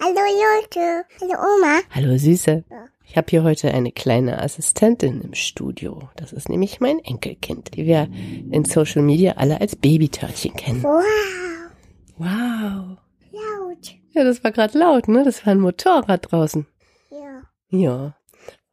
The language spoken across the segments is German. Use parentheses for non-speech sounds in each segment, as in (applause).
Hallo Leute. Hallo Oma. Hallo Süße. Ich habe hier heute eine kleine Assistentin im Studio. Das ist nämlich mein Enkelkind, die wir in Social Media alle als Babytörtchen kennen. Wow. Wow. Laut. Ja, das war gerade laut, ne? Das war ein Motorrad draußen. Ja. Ja.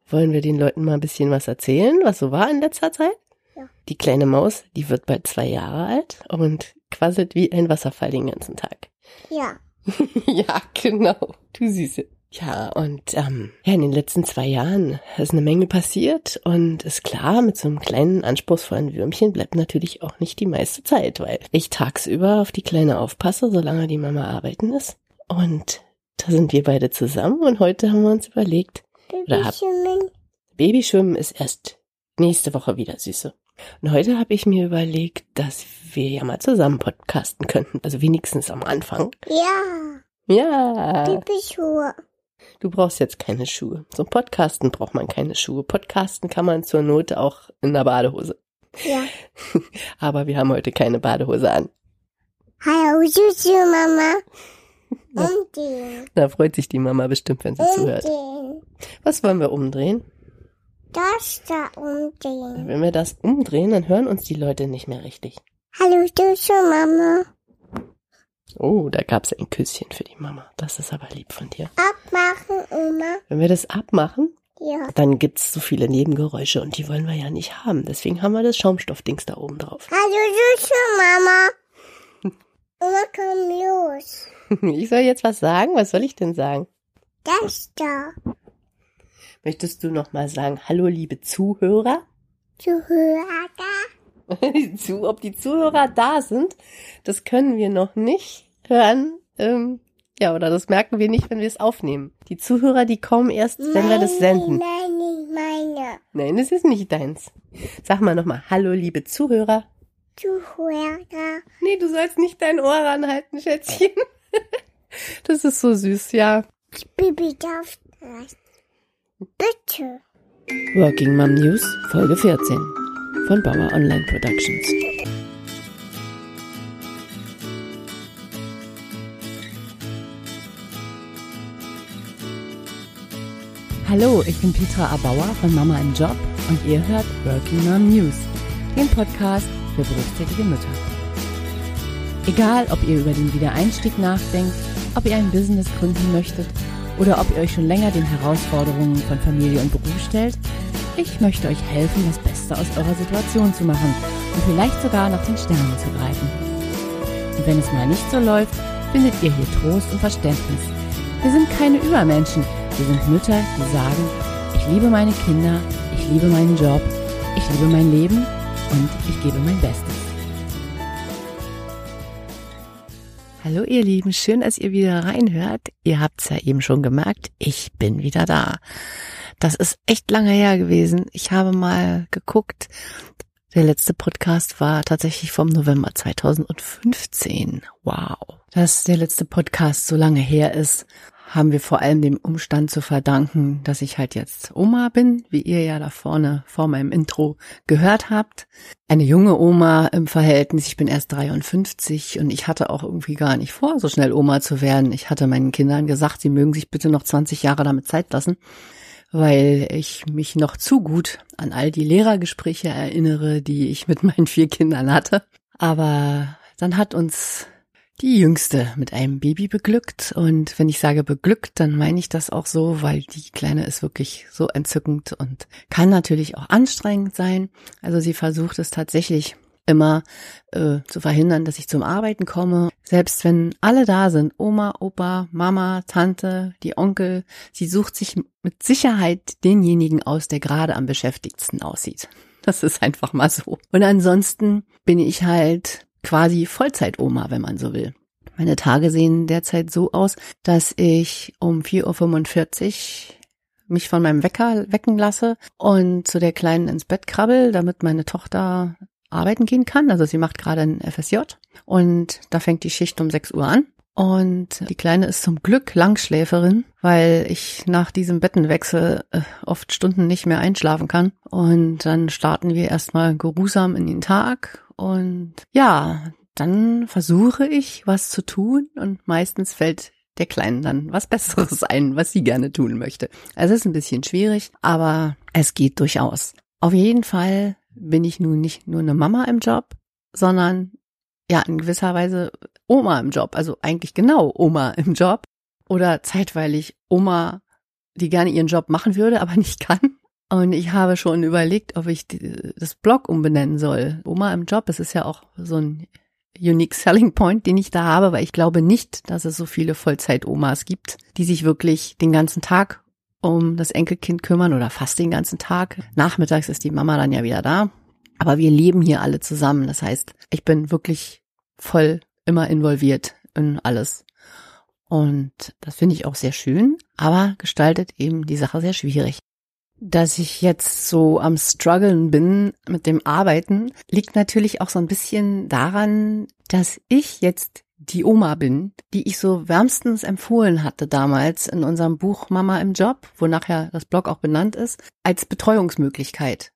Wollen wir den Leuten mal ein bisschen was erzählen, was so war in letzter Zeit? Ja. Die kleine Maus, die wird bald zwei Jahre alt und quasselt wie ein Wasserfall den ganzen Tag. Ja. (laughs) ja, genau. Du Süße. Ja, und ähm, ja, in den letzten zwei Jahren ist eine Menge passiert und ist klar, mit so einem kleinen, anspruchsvollen Würmchen bleibt natürlich auch nicht die meiste Zeit, weil ich tagsüber auf die Kleine aufpasse, solange die Mama arbeiten ist. Und da sind wir beide zusammen und heute haben wir uns überlegt, Oder hab- Babyschwimmen. Babyschwimmen ist erst nächste Woche wieder, Süße. Und heute habe ich mir überlegt, dass wir ja mal zusammen podcasten könnten, also wenigstens am Anfang. Ja. Ja. Babyschuhe. Du brauchst jetzt keine Schuhe. Zum Podcasten braucht man keine Schuhe. Podcasten kann man zur Not auch in der Badehose. Ja. (laughs) Aber wir haben heute keine Badehose an. Hallo Süße Mama. (laughs) Ja. Umdrehen. Da freut sich die Mama bestimmt, wenn sie zuhört. Umdrehen. Was wollen wir umdrehen? Das da umdrehen. Wenn wir das umdrehen, dann hören uns die Leute nicht mehr richtig. Hallo Süße Mama. Oh, da gab's ein Küsschen für die Mama. Das ist aber lieb von dir. Abmachen, Oma. Wenn wir das abmachen, Ja. dann gibt's so viele Nebengeräusche und die wollen wir ja nicht haben. Deswegen haben wir das Schaumstoffdings da oben drauf. (laughs) Hallo Süße Mama. Oma, komm los. Ich soll jetzt was sagen? Was soll ich denn sagen? Das da. Möchtest du noch mal sagen, hallo liebe Zuhörer? Zuhörer. (laughs) zu, ob die Zuhörer da sind, das können wir noch nicht hören. Ähm, ja, oder das merken wir nicht, wenn wir es aufnehmen. Die Zuhörer, die kommen erst, wenn wir das senden. Nein, nicht meine. Nein, das ist nicht deins. Sag mal nochmal, hallo liebe Zuhörer. Zuhörer. Nee, du sollst nicht dein Ohr ranhalten, Schätzchen. (laughs) Das ist so süß, ja. Bibi darf das. Bitte. Working Mom News, Folge 14 von Bauer Online Productions. Hallo, ich bin Petra Abauer von Mama im Job und ihr hört Working Mom News, den Podcast für berufstätige Mütter. Egal, ob ihr über den Wiedereinstieg nachdenkt, ob ihr ein Business gründen möchtet oder ob ihr euch schon länger den Herausforderungen von Familie und Beruf stellt, ich möchte euch helfen, das Beste aus eurer Situation zu machen und vielleicht sogar nach den Sternen zu greifen. Und wenn es mal nicht so läuft, findet ihr hier Trost und Verständnis. Wir sind keine Übermenschen, wir sind Mütter, die sagen, ich liebe meine Kinder, ich liebe meinen Job, ich liebe mein Leben und ich gebe mein Bestes. Hallo ihr Lieben, schön, dass ihr wieder reinhört. Ihr habt's ja eben schon gemerkt, ich bin wieder da. Das ist echt lange her gewesen. Ich habe mal geguckt. Der letzte Podcast war tatsächlich vom November 2015. Wow. Dass der letzte Podcast so lange her ist, haben wir vor allem dem Umstand zu verdanken, dass ich halt jetzt Oma bin, wie ihr ja da vorne vor meinem Intro gehört habt. Eine junge Oma im Verhältnis. Ich bin erst 53 und ich hatte auch irgendwie gar nicht vor, so schnell Oma zu werden. Ich hatte meinen Kindern gesagt, sie mögen sich bitte noch 20 Jahre damit Zeit lassen, weil ich mich noch zu gut an all die Lehrergespräche erinnere, die ich mit meinen vier Kindern hatte. Aber dann hat uns die Jüngste mit einem Baby beglückt. Und wenn ich sage beglückt, dann meine ich das auch so, weil die Kleine ist wirklich so entzückend und kann natürlich auch anstrengend sein. Also sie versucht es tatsächlich immer äh, zu verhindern, dass ich zum Arbeiten komme. Selbst wenn alle da sind, Oma, Opa, Mama, Tante, die Onkel, sie sucht sich mit Sicherheit denjenigen aus, der gerade am beschäftigtsten aussieht. Das ist einfach mal so. Und ansonsten bin ich halt quasi Vollzeit-Oma, wenn man so will. Meine Tage sehen derzeit so aus, dass ich um 4.45 Uhr mich von meinem Wecker wecken lasse und zu der Kleinen ins Bett krabbel, damit meine Tochter arbeiten gehen kann. Also sie macht gerade ein FSJ und da fängt die Schicht um 6 Uhr an. Und die Kleine ist zum Glück Langschläferin, weil ich nach diesem Bettenwechsel äh, oft Stunden nicht mehr einschlafen kann. Und dann starten wir erstmal geruhsam in den Tag. Und ja, dann versuche ich, was zu tun. Und meistens fällt der Kleinen dann was Besseres (laughs) ein, was sie gerne tun möchte. Es ist ein bisschen schwierig, aber es geht durchaus. Auf jeden Fall bin ich nun nicht nur eine Mama im Job, sondern ja in gewisser Weise Oma im Job. Also eigentlich genau Oma im Job oder zeitweilig Oma, die gerne ihren Job machen würde, aber nicht kann. Und ich habe schon überlegt, ob ich das Blog umbenennen soll. Oma im Job, es ist ja auch so ein Unique Selling Point, den ich da habe, weil ich glaube nicht, dass es so viele Vollzeit-Omas gibt, die sich wirklich den ganzen Tag um das Enkelkind kümmern oder fast den ganzen Tag. Nachmittags ist die Mama dann ja wieder da. Aber wir leben hier alle zusammen. Das heißt, ich bin wirklich voll immer involviert in alles. Und das finde ich auch sehr schön, aber gestaltet eben die Sache sehr schwierig. Dass ich jetzt so am struggeln bin mit dem Arbeiten, liegt natürlich auch so ein bisschen daran, dass ich jetzt die Oma bin, die ich so wärmstens empfohlen hatte damals in unserem Buch Mama im Job, wo nachher das Blog auch benannt ist, als Betreuungsmöglichkeit.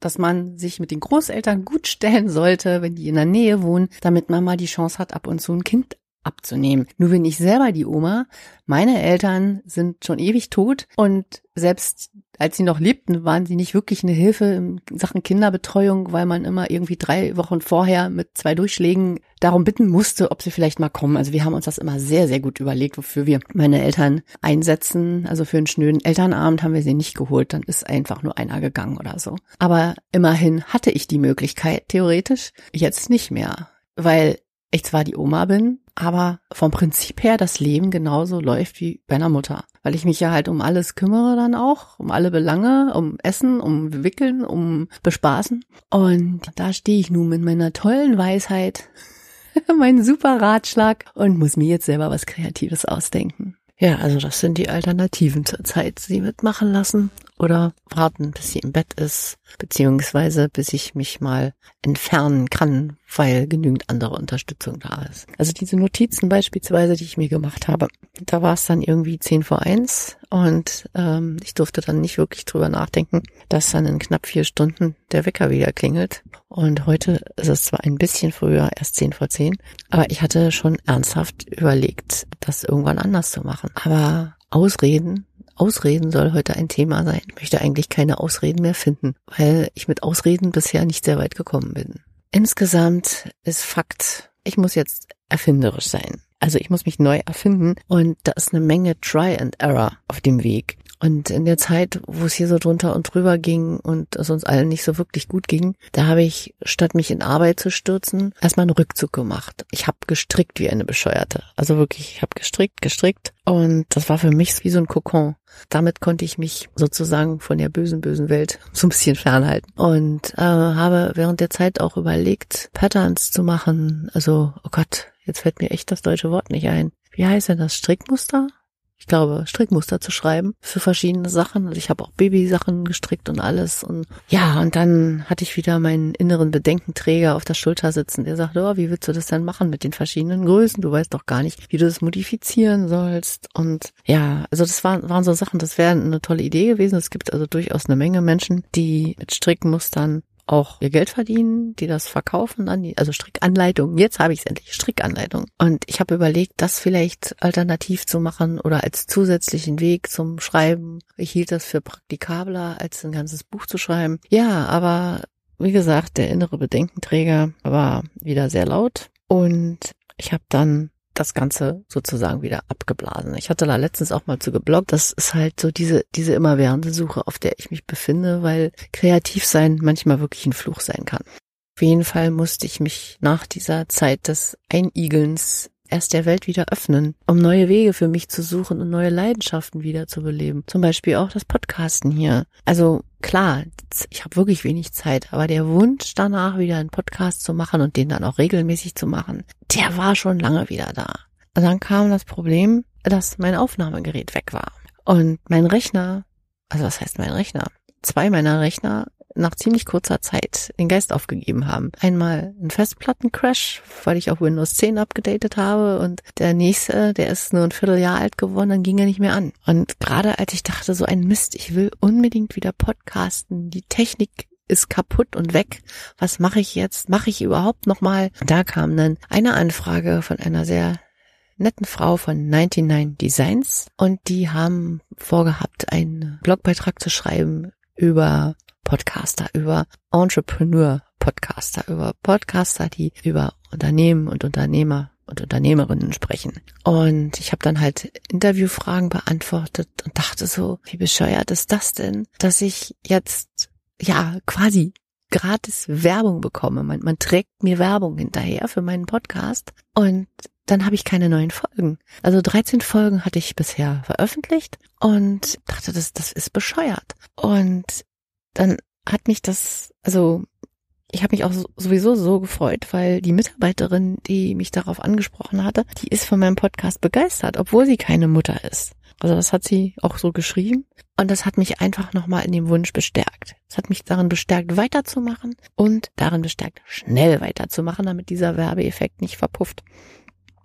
Dass man sich mit den Großeltern gut stellen sollte, wenn die in der Nähe wohnen, damit man mal die Chance hat, ab und zu ein Kind abzunehmen. Nur bin ich selber die Oma. Meine Eltern sind schon ewig tot und selbst als sie noch lebten, waren sie nicht wirklich eine Hilfe in Sachen Kinderbetreuung, weil man immer irgendwie drei Wochen vorher mit zwei Durchschlägen darum bitten musste, ob sie vielleicht mal kommen. Also wir haben uns das immer sehr, sehr gut überlegt, wofür wir meine Eltern einsetzen. Also für einen schnöden Elternabend haben wir sie nicht geholt, dann ist einfach nur einer gegangen oder so. Aber immerhin hatte ich die Möglichkeit, theoretisch, jetzt nicht mehr. Weil ich zwar die Oma bin, aber vom Prinzip her das Leben genauso läuft wie bei einer Mutter. Weil ich mich ja halt um alles kümmere dann auch, um alle Belange, um Essen, um Wickeln, um Bespaßen. Und da stehe ich nun mit meiner tollen Weisheit, (laughs) meinen super Ratschlag und muss mir jetzt selber was Kreatives ausdenken. Ja, also das sind die Alternativen zur Zeit. Sie mitmachen lassen oder warten, bis sie im Bett ist, beziehungsweise bis ich mich mal entfernen kann, weil genügend andere Unterstützung da ist. Also diese Notizen beispielsweise, die ich mir gemacht habe, da war es dann irgendwie zehn vor eins und ähm, ich durfte dann nicht wirklich drüber nachdenken, dass dann in knapp vier Stunden der Wecker wieder klingelt. Und heute ist es zwar ein bisschen früher, erst zehn vor zehn, aber ich hatte schon ernsthaft überlegt, das irgendwann anders zu machen. Aber Ausreden Ausreden soll heute ein Thema sein. Ich möchte eigentlich keine Ausreden mehr finden, weil ich mit Ausreden bisher nicht sehr weit gekommen bin. Insgesamt ist Fakt, ich muss jetzt erfinderisch sein. Also ich muss mich neu erfinden und da ist eine Menge Try and Error auf dem Weg. Und in der Zeit, wo es hier so drunter und drüber ging und es uns allen nicht so wirklich gut ging, da habe ich, statt mich in Arbeit zu stürzen, erstmal einen Rückzug gemacht. Ich habe gestrickt wie eine Bescheuerte. Also wirklich, ich habe gestrickt, gestrickt. Und das war für mich wie so ein Kokon. Damit konnte ich mich sozusagen von der bösen, bösen Welt (laughs) so ein bisschen fernhalten. Und äh, habe während der Zeit auch überlegt, Patterns zu machen. Also, oh Gott, jetzt fällt mir echt das deutsche Wort nicht ein. Wie heißt denn das? Strickmuster? Ich glaube, Strickmuster zu schreiben für verschiedene Sachen. Also ich habe auch Babysachen gestrickt und alles. Und ja, und dann hatte ich wieder meinen inneren Bedenkenträger auf der Schulter sitzen, der sagte, oh, wie willst du das denn machen mit den verschiedenen Größen? Du weißt doch gar nicht, wie du das modifizieren sollst. Und ja, also das waren, waren so Sachen, das wäre eine tolle Idee gewesen. Es gibt also durchaus eine Menge Menschen, die mit Strickmustern auch ihr Geld verdienen, die das verkaufen an die, also Strickanleitungen. Jetzt habe ich es endlich, Strickanleitung. Und ich habe überlegt, das vielleicht alternativ zu machen oder als zusätzlichen Weg zum Schreiben. Ich hielt das für praktikabler, als ein ganzes Buch zu schreiben. Ja, aber wie gesagt, der innere Bedenkenträger war wieder sehr laut und ich habe dann das Ganze sozusagen wieder abgeblasen. Ich hatte da letztens auch mal zu gebloggt. Das ist halt so diese, diese immerwährende Suche, auf der ich mich befinde, weil kreativ sein manchmal wirklich ein Fluch sein kann. Auf jeden Fall musste ich mich nach dieser Zeit des Einigelns erst der Welt wieder öffnen, um neue Wege für mich zu suchen und neue Leidenschaften wieder zu beleben. Zum Beispiel auch das Podcasten hier. Also klar, ich habe wirklich wenig Zeit, aber der Wunsch danach wieder einen Podcast zu machen und den dann auch regelmäßig zu machen, der war schon lange wieder da. Und dann kam das Problem, dass mein Aufnahmegerät weg war. Und mein Rechner, also was heißt mein Rechner? Zwei meiner Rechner nach ziemlich kurzer Zeit den Geist aufgegeben haben. Einmal ein Festplattencrash, weil ich auf Windows 10 abgedatet habe und der nächste, der ist nur ein Vierteljahr alt geworden, dann ging er nicht mehr an. Und gerade als ich dachte, so ein Mist, ich will unbedingt wieder podcasten, die Technik ist kaputt und weg. Was mache ich jetzt? Mache ich überhaupt noch mal? Da kam dann eine Anfrage von einer sehr netten Frau von 99 Designs und die haben vorgehabt, einen Blogbeitrag zu schreiben über Podcaster, über Entrepreneur-Podcaster, über Podcaster, die über Unternehmen und Unternehmer und Unternehmerinnen sprechen. Und ich habe dann halt Interviewfragen beantwortet und dachte so, wie bescheuert ist das denn, dass ich jetzt ja quasi gratis Werbung bekomme. Man, man trägt mir Werbung hinterher für meinen Podcast und dann habe ich keine neuen Folgen. Also 13 Folgen hatte ich bisher veröffentlicht und dachte, das, das ist bescheuert. Und dann hat mich das, also ich habe mich auch sowieso so gefreut, weil die Mitarbeiterin, die mich darauf angesprochen hatte, die ist von meinem Podcast begeistert, obwohl sie keine Mutter ist. Also das hat sie auch so geschrieben und das hat mich einfach nochmal in dem Wunsch bestärkt. Es hat mich darin bestärkt, weiterzumachen und darin bestärkt, schnell weiterzumachen, damit dieser Werbeeffekt nicht verpufft.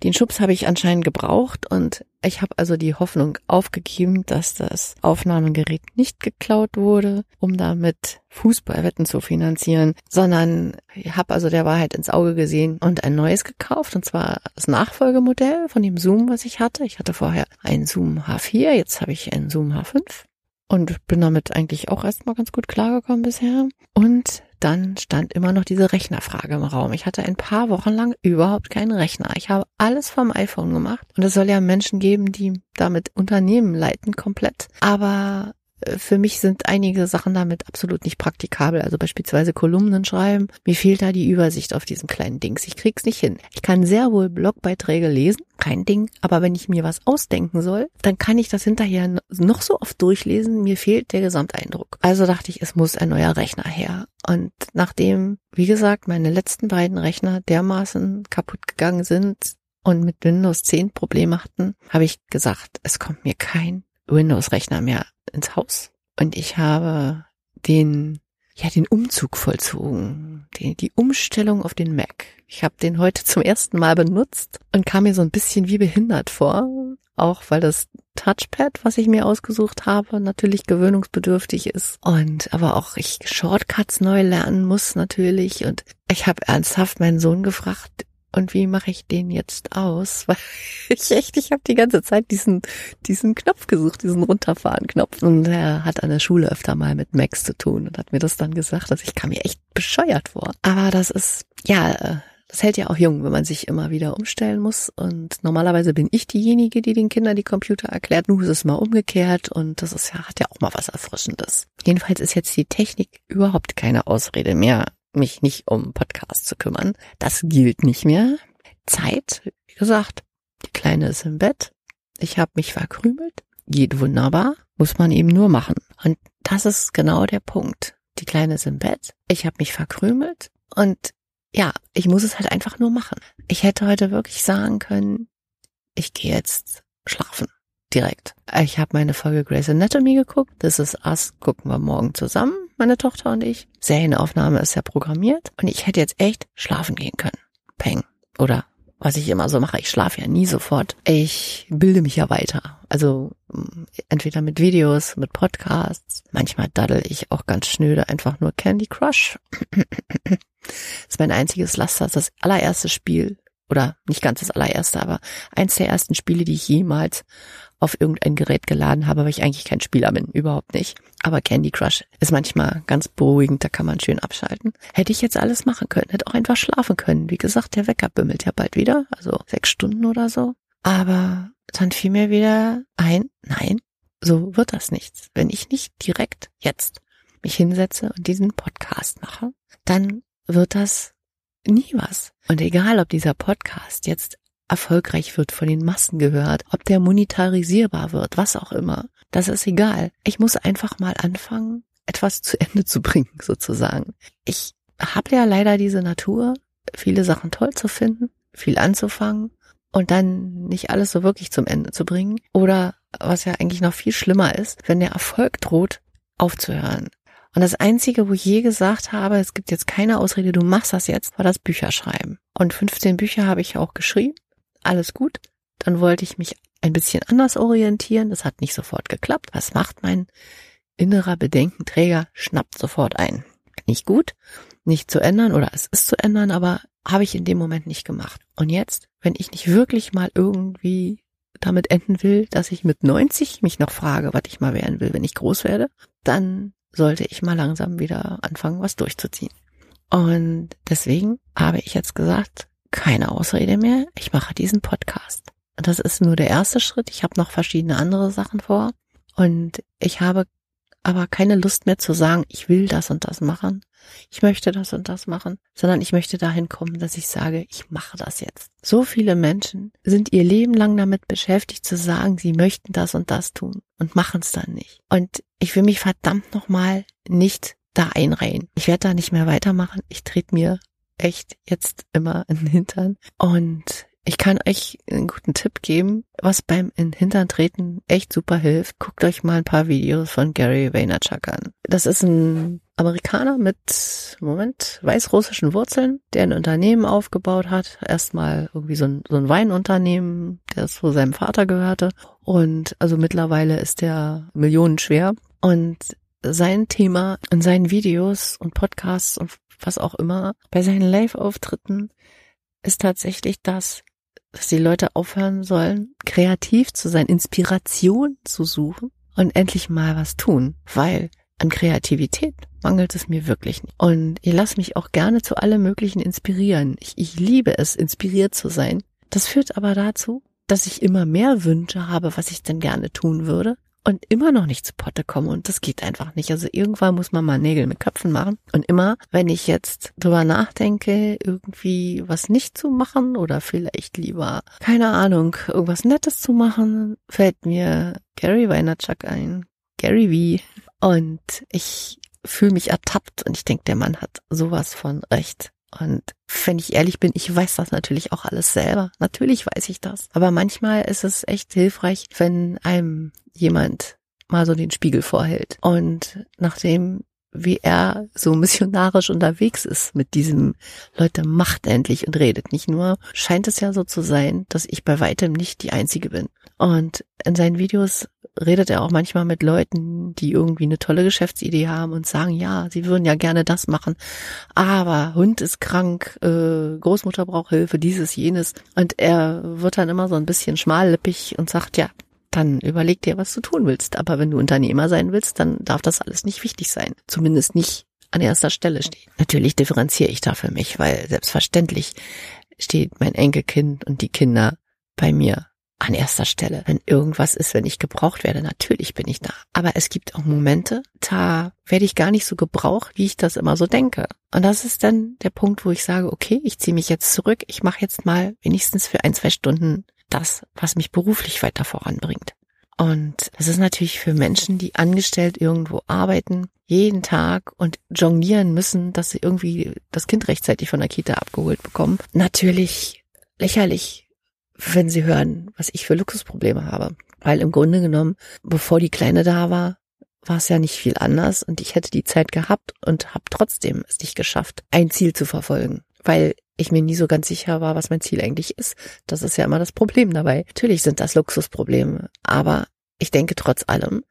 Den Schubs habe ich anscheinend gebraucht und ich habe also die Hoffnung aufgegeben, dass das Aufnahmegerät nicht geklaut wurde, um damit Fußballwetten zu finanzieren, sondern habe also der Wahrheit ins Auge gesehen und ein neues gekauft, und zwar das Nachfolgemodell von dem Zoom, was ich hatte. Ich hatte vorher einen Zoom H4, jetzt habe ich einen Zoom H5 und bin damit eigentlich auch erstmal ganz gut klargekommen bisher. Und dann stand immer noch diese Rechnerfrage im Raum. Ich hatte ein paar Wochen lang überhaupt keinen Rechner. Ich habe alles vom iPhone gemacht und es soll ja Menschen geben, die damit Unternehmen leiten komplett. Aber für mich sind einige Sachen damit absolut nicht praktikabel. Also beispielsweise Kolumnen schreiben. Mir fehlt da die Übersicht auf diesen kleinen Dings. Ich krieg's nicht hin. Ich kann sehr wohl Blogbeiträge lesen, kein Ding. Aber wenn ich mir was ausdenken soll, dann kann ich das hinterher noch so oft durchlesen. Mir fehlt der Gesamteindruck. Also dachte ich, es muss ein neuer Rechner her. Und nachdem, wie gesagt, meine letzten beiden Rechner dermaßen kaputt gegangen sind und mit Windows 10 Probleme hatten, habe ich gesagt, es kommt mir kein Windows-Rechner mehr ins Haus. Und ich habe den, ja, den Umzug vollzogen, die, die Umstellung auf den Mac. Ich habe den heute zum ersten Mal benutzt und kam mir so ein bisschen wie behindert vor, auch weil das Touchpad, was ich mir ausgesucht habe, natürlich gewöhnungsbedürftig ist und aber auch ich Shortcuts neu lernen muss natürlich und ich habe ernsthaft meinen Sohn gefragt, und wie mache ich den jetzt aus? (laughs) Weil ich echt, ich habe die ganze Zeit diesen, diesen Knopf gesucht, diesen Runterfahren-Knopf. Und er hat an der Schule öfter mal mit Max zu tun und hat mir das dann gesagt, dass ich kam mir echt bescheuert vor. Aber das ist, ja, das hält ja auch jung, wenn man sich immer wieder umstellen muss. Und normalerweise bin ich diejenige, die den Kindern die Computer erklärt. Nun ist es mal umgekehrt und das ist ja, hat ja auch mal was Erfrischendes. Jedenfalls ist jetzt die Technik überhaupt keine Ausrede mehr, mich nicht um Podcast zu kümmern. Das gilt nicht mehr. Zeit, wie gesagt, die Kleine ist im Bett. Ich habe mich verkrümelt. Geht wunderbar. Muss man eben nur machen. Und das ist genau der Punkt. Die Kleine ist im Bett. Ich habe mich verkrümelt. Und ja, ich muss es halt einfach nur machen. Ich hätte heute wirklich sagen können, ich gehe jetzt schlafen. Direkt. Ich habe meine Folge Grey's Anatomy geguckt. Das ist Us. Gucken wir morgen zusammen meine Tochter und ich. Serienaufnahme ist ja programmiert und ich hätte jetzt echt schlafen gehen können. Peng. Oder was ich immer so mache, ich schlafe ja nie sofort. Ich bilde mich ja weiter. Also entweder mit Videos, mit Podcasts. Manchmal daddel ich auch ganz schnöde einfach nur Candy Crush. (clears throat) ist mein einziges Laster. Ist das allererste Spiel. Oder nicht ganz das allererste, aber eins der ersten Spiele, die ich jemals auf irgendein Gerät geladen habe, weil ich eigentlich kein Spieler bin, überhaupt nicht. Aber Candy Crush ist manchmal ganz beruhigend, da kann man schön abschalten. Hätte ich jetzt alles machen können, hätte auch einfach schlafen können. Wie gesagt, der Wecker bimmelt ja bald wieder, also sechs Stunden oder so. Aber dann fiel mir wieder ein, nein, so wird das nichts. Wenn ich nicht direkt jetzt mich hinsetze und diesen Podcast mache, dann wird das nie was. Und egal, ob dieser Podcast jetzt erfolgreich wird, von den Massen gehört, ob der monetarisierbar wird, was auch immer. Das ist egal. Ich muss einfach mal anfangen, etwas zu Ende zu (laughs) bringen, sozusagen. Ich habe ja leider diese Natur, viele Sachen toll zu finden, viel anzufangen und dann nicht alles so wirklich zum Ende zu bringen. Oder was ja eigentlich noch viel schlimmer ist, wenn der Erfolg droht, aufzuhören. Und das Einzige, wo ich je gesagt habe, es gibt jetzt keine Ausrede, du machst das jetzt, war das Bücherschreiben. Und 15 Bücher habe ich auch geschrieben alles gut. Dann wollte ich mich ein bisschen anders orientieren. Das hat nicht sofort geklappt. Was macht mein innerer Bedenkenträger? Schnappt sofort ein. Nicht gut. nicht zu ändern oder es ist zu ändern, aber habe ich in dem Moment nicht gemacht. Und jetzt, wenn ich nicht wirklich mal irgendwie damit enden will, dass ich mit 90 mich noch frage, was ich mal werden will, wenn ich groß werde, dann sollte ich mal langsam wieder anfangen, was durchzuziehen. Und deswegen habe ich jetzt gesagt, keine Ausrede mehr, ich mache diesen Podcast. Das ist nur der erste Schritt. Ich habe noch verschiedene andere Sachen vor. Und ich habe aber keine Lust mehr zu sagen, ich will das und das machen, ich möchte das und das machen, sondern ich möchte dahin kommen, dass ich sage, ich mache das jetzt. So viele Menschen sind ihr Leben lang damit beschäftigt zu sagen, sie möchten das und das tun und machen es dann nicht. Und ich will mich verdammt nochmal nicht da einreihen. Ich werde da nicht mehr weitermachen. Ich trete mir echt jetzt immer in den Hintern und ich kann euch einen guten Tipp geben, was beim in Hintern treten echt super hilft. Guckt euch mal ein paar Videos von Gary Vaynerchuk an. Das ist ein Amerikaner mit, Moment, weißrussischen Wurzeln, der ein Unternehmen aufgebaut hat. Erstmal irgendwie so ein, so ein Weinunternehmen, das zu seinem Vater gehörte. Und also mittlerweile ist der millionenschwer. Und sein Thema in seinen Videos und Podcasts und was auch immer, bei seinen Live-Auftritten ist tatsächlich das, dass die Leute aufhören sollen, kreativ zu sein, Inspiration zu suchen und endlich mal was tun, weil an Kreativität mangelt es mir wirklich nicht. Und ich lasse mich auch gerne zu allem Möglichen inspirieren. Ich, ich liebe es, inspiriert zu sein. Das führt aber dazu, dass ich immer mehr Wünsche habe, was ich denn gerne tun würde und immer noch nicht zu Potte komme und das geht einfach nicht. Also irgendwann muss man mal Nägel mit Köpfen machen und immer, wenn ich jetzt drüber nachdenke, irgendwie was nicht zu machen oder vielleicht lieber, keine Ahnung, irgendwas Nettes zu machen, fällt mir Gary Weinerchuk ein. Gary V. Und ich fühle mich ertappt und ich denke, der Mann hat sowas von recht. Und wenn ich ehrlich bin, ich weiß das natürlich auch alles selber. Natürlich weiß ich das. Aber manchmal ist es echt hilfreich, wenn einem jemand mal so den Spiegel vorhält. Und nachdem wie er so (laughs) missionarisch unterwegs ist mit diesem Leute macht endlich und redet nicht nur, scheint es ja so zu sein, dass ich bei weitem nicht die einzige bin. Und in seinen Videos redet er auch manchmal mit Leuten, die irgendwie eine tolle Geschäftsidee haben und sagen, ja, sie würden ja gerne das machen, aber Hund ist krank, äh, Großmutter braucht Hilfe, dieses, jenes. Und er wird dann immer so ein bisschen schmallippig und sagt, ja, dann überleg dir, was du tun willst. Aber wenn du Unternehmer sein willst, dann darf das alles nicht wichtig sein. Zumindest nicht an erster Stelle stehen. Natürlich differenziere ich da für mich, weil selbstverständlich steht mein Enkelkind und die Kinder bei mir an erster Stelle. Wenn irgendwas ist, wenn ich gebraucht werde, natürlich bin ich da. Aber es gibt auch Momente, da werde ich gar nicht so gebraucht, wie ich das immer so denke. Und das ist dann der Punkt, wo ich sage, okay, ich ziehe mich jetzt zurück, ich mache jetzt mal wenigstens für ein, zwei Stunden das, was mich beruflich weiter voranbringt. Und das ist natürlich für Menschen, die angestellt irgendwo arbeiten, jeden Tag und jonglieren müssen, dass sie irgendwie das Kind rechtzeitig von der Kita abgeholt bekommen, natürlich lächerlich wenn sie hören, was ich für Luxusprobleme habe. Weil im Grunde genommen, bevor die Kleine da war, war es ja nicht viel anders und ich hätte die Zeit gehabt und habe trotzdem es nicht geschafft, ein Ziel zu verfolgen, weil ich mir nie so ganz sicher war, was mein Ziel eigentlich ist. Das ist ja immer das Problem dabei. Natürlich sind das Luxusprobleme, aber ich denke trotz allem,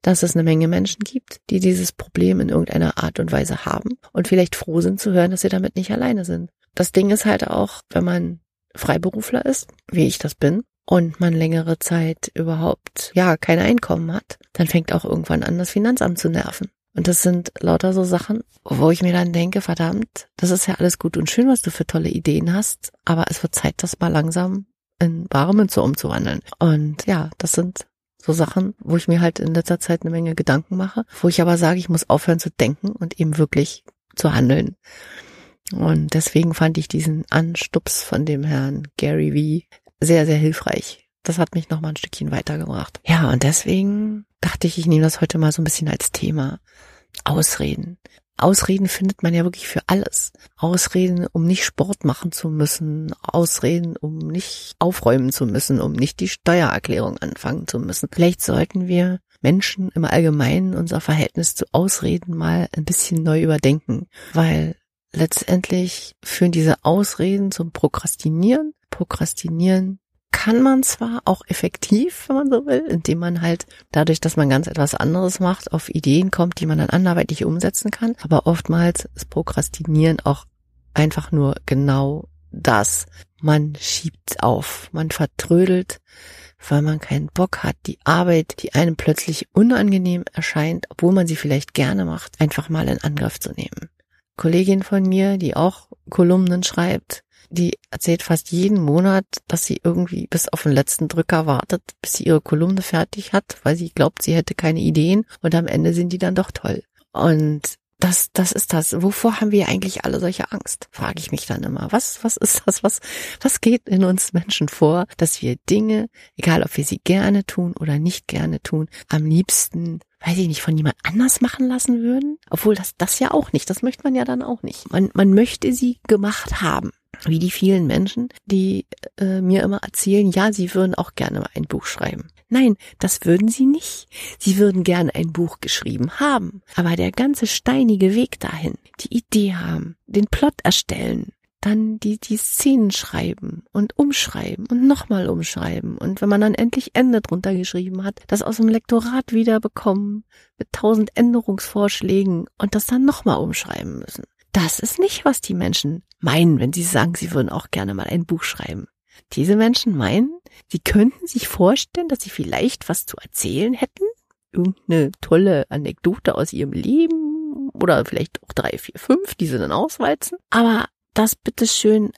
dass es eine Menge Menschen gibt, die dieses Problem in irgendeiner Art und Weise haben und vielleicht froh sind zu hören, dass sie damit nicht alleine sind. Das Ding ist halt auch, wenn man Freiberufler ist, wie ich das bin, und man längere Zeit überhaupt, ja, kein Einkommen hat, dann fängt auch irgendwann an, das Finanzamt zu nerven. Und das sind lauter so Sachen, wo ich mir dann denke, verdammt, das ist ja alles gut und schön, was du für tolle Ideen hast, aber es wird Zeit, das mal langsam in bare Münze umzuwandeln. Und ja, das sind so Sachen, wo ich mir halt in letzter Zeit eine Menge Gedanken mache, wo ich aber sage, ich muss aufhören zu denken und eben wirklich zu handeln. Und deswegen fand ich diesen Anstups von dem Herrn Gary V sehr, sehr hilfreich. Das hat mich noch mal ein Stückchen weitergebracht. Ja, und deswegen dachte ich, ich nehme das heute mal so ein bisschen als Thema. Ausreden. Ausreden findet man ja wirklich für alles. Ausreden, um nicht Sport machen zu müssen. Ausreden, um nicht aufräumen zu müssen, um nicht die Steuererklärung anfangen zu müssen. Vielleicht sollten wir Menschen im Allgemeinen unser Verhältnis zu Ausreden mal ein bisschen neu überdenken, weil letztendlich führen diese Ausreden zum Prokrastinieren. Prokrastinieren kann man zwar auch effektiv, wenn man so will, indem man halt dadurch, dass man ganz etwas anderes macht, auf Ideen kommt, die man dann anderweitig umsetzen kann. Aber oftmals ist Prokrastinieren auch einfach nur genau das. Man schiebt auf, man vertrödelt, weil man keinen Bock hat, die Arbeit, die einem plötzlich unangenehm erscheint, obwohl man sie vielleicht gerne macht, einfach mal in Angriff zu nehmen. Kollegin von mir, die auch Kolumnen schreibt, die erzählt fast jeden Monat, dass sie irgendwie bis auf den letzten Drücker wartet, bis sie ihre Kolumne fertig hat, weil sie glaubt, sie hätte keine Ideen und am Ende sind die dann doch toll. Und das, das ist das. Wovor haben wir eigentlich alle solche Angst? Frage ich mich dann immer. Was, was ist das? Was, was geht in uns Menschen vor, dass wir Dinge, egal ob wir sie gerne tun oder nicht gerne tun, am liebsten weiß ich nicht, von jemand anders machen lassen würden? Obwohl das, das ja auch nicht. Das möchte man ja dann auch nicht. Man, man möchte sie gemacht haben wie die vielen Menschen, die äh, mir immer erzählen, ja, sie würden auch gerne mal ein Buch schreiben. Nein, das würden sie nicht. Sie würden gerne ein Buch geschrieben haben. Aber der ganze steinige Weg dahin, die Idee haben, den Plot erstellen, dann die, die Szenen schreiben und umschreiben und nochmal umschreiben. Und wenn man dann endlich Ende drunter geschrieben hat, das aus dem Lektorat wieder bekommen mit tausend Änderungsvorschlägen und das dann nochmal umschreiben müssen. Das ist nicht, was die Menschen meinen, wenn sie sagen, sie würden auch gerne mal ein Buch schreiben. Diese Menschen meinen, sie könnten sich vorstellen, dass sie vielleicht was zu erzählen hätten, irgendeine tolle Anekdote aus ihrem Leben oder vielleicht auch drei, vier, fünf, die sie dann auswalzen, aber das bitteschön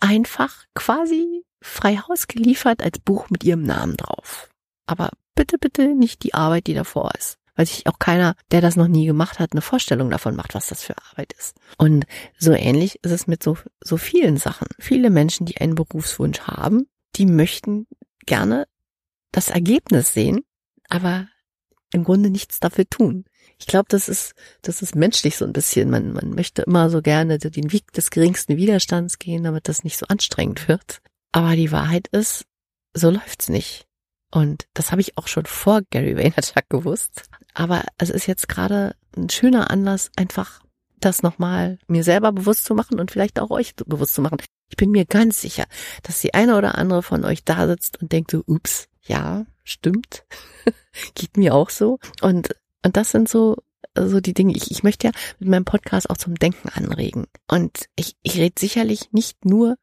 einfach quasi frei Haus geliefert als Buch mit ihrem Namen drauf. Aber bitte, bitte nicht die Arbeit, die davor ist weil sich auch keiner, der das noch nie gemacht hat, eine Vorstellung davon macht, was das für Arbeit ist. Und so ähnlich ist es mit so, so vielen Sachen. Viele Menschen, die einen Berufswunsch haben, die möchten gerne das Ergebnis sehen, aber im Grunde nichts dafür tun. Ich glaube, das ist, das ist menschlich so ein bisschen. Man, man möchte immer so gerne den Weg des geringsten Widerstands gehen, damit das nicht so anstrengend wird. Aber die Wahrheit ist, so läuft's nicht. Und das habe ich auch schon vor Gary Vaynerchuk gewusst. Aber es ist jetzt gerade ein schöner Anlass, einfach das nochmal mir selber bewusst zu machen und vielleicht auch euch bewusst zu machen. Ich bin mir ganz sicher, dass die eine oder andere von euch da sitzt und denkt so, ups, ja, stimmt. (laughs) Geht mir auch so. Und, und das sind so, so die Dinge. Ich, ich möchte ja mit meinem Podcast auch zum Denken anregen. Und ich, ich rede sicherlich nicht nur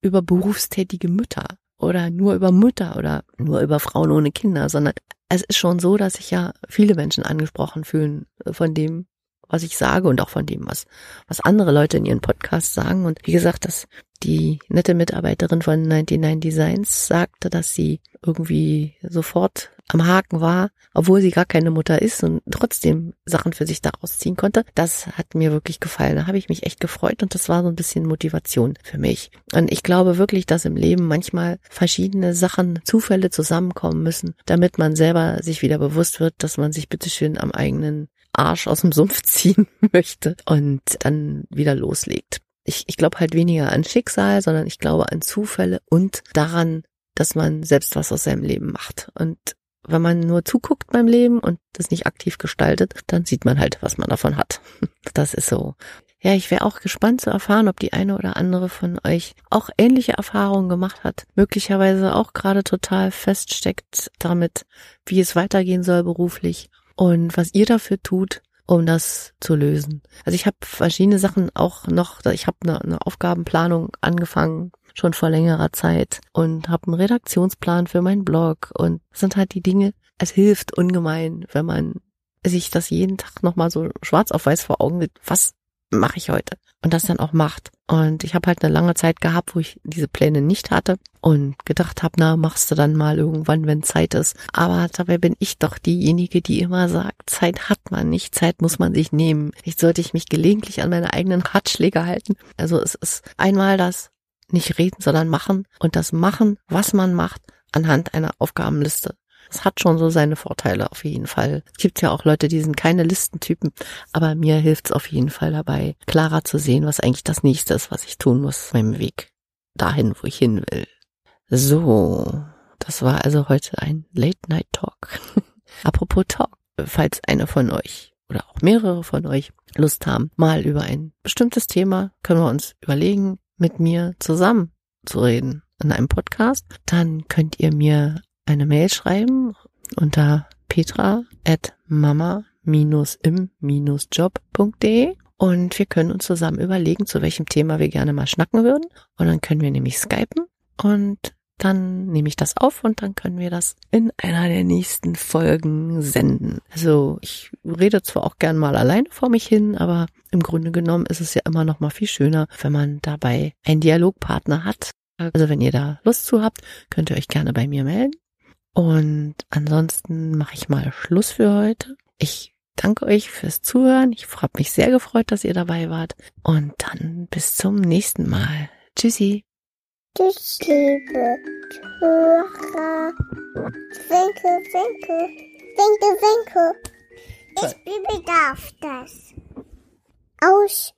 über berufstätige Mütter oder nur über Mütter oder nur über Frauen ohne Kinder, sondern es ist schon so, dass sich ja viele Menschen angesprochen fühlen von dem, was ich sage und auch von dem, was, was andere Leute in ihren Podcasts sagen. Und wie gesagt, dass die nette Mitarbeiterin von 99 Designs sagte, dass sie irgendwie sofort am Haken war, obwohl sie gar keine Mutter ist und trotzdem Sachen für sich daraus ziehen konnte. Das hat mir wirklich gefallen. Da habe ich mich echt gefreut und das war so ein bisschen Motivation für mich. Und ich glaube wirklich, dass im Leben manchmal verschiedene Sachen, Zufälle zusammenkommen müssen, damit man selber sich wieder bewusst wird, dass man sich bitteschön am eigenen Arsch aus dem Sumpf (laughs) ziehen möchte und dann wieder loslegt. Ich, ich glaube halt weniger an Schicksal, sondern ich glaube an Zufälle und daran, dass man selbst was aus seinem Leben macht. Und wenn man nur zuguckt beim Leben und das nicht aktiv gestaltet, dann sieht man halt, was man davon hat. (laughs) Das ist so. Ja, ich wäre auch gespannt zu erfahren, ob die eine oder andere von euch auch ähnliche Erfahrungen gemacht hat. Möglicherweise auch gerade total feststeckt damit, wie es weitergehen soll beruflich und was ihr dafür tut, um das zu lösen. Also ich habe verschiedene Sachen auch noch, ich habe eine, eine Aufgabenplanung angefangen schon vor längerer Zeit und habe einen Redaktionsplan für meinen Blog und sind halt die Dinge, es hilft ungemein, wenn man sich das jeden Tag nochmal so schwarz auf weiß vor Augen sieht, was mache ich heute? Und das dann auch macht. Und ich habe halt eine lange Zeit gehabt, wo ich diese Pläne nicht hatte und gedacht habe, na, machst du dann mal irgendwann, wenn Zeit ist. Aber dabei bin ich doch diejenige, die immer sagt, Zeit hat man nicht, Zeit muss man sich nehmen. Ich sollte ich mich gelegentlich an meine eigenen Ratschläge halten. Also es ist einmal das nicht reden, sondern machen und das machen, was man macht, anhand einer Aufgabenliste. Es hat schon so seine Vorteile auf jeden Fall. Es gibt ja auch Leute, die sind keine Listentypen, aber mir hilft es auf jeden Fall dabei, klarer zu sehen, was eigentlich das nächste ist, was ich tun muss, meinem Weg dahin, wo ich hin will. So, das war also heute ein Late Night Talk. (laughs) Apropos Talk, falls einer von euch oder auch mehrere von euch Lust haben, mal über ein bestimmtes Thema, können wir uns überlegen, mit mir zusammen zu reden. in einem Podcast, dann könnt ihr mir eine Mail schreiben unter petra at mama-im-job.de und wir können uns zusammen überlegen, zu welchem Thema wir gerne mal schnacken würden. Und dann können wir nämlich skypen und dann nehme ich das auf und dann können wir das in einer der nächsten Folgen senden. Also ich rede zwar auch gern mal alleine vor mich hin, aber im Grunde genommen ist es ja immer noch mal viel schöner, wenn man dabei einen Dialogpartner hat. Also wenn ihr da Lust zu habt, könnt ihr euch gerne bei mir melden. Und ansonsten mache ich mal Schluss für heute. Ich danke euch fürs Zuhören. Ich habe mich sehr gefreut, dass ihr dabei wart. Und dann bis zum nächsten Mal. Tschüssi. Tschüss, liebe Hörer. Winke, winke, winke, winke. Ich Bibi darf das. Aus.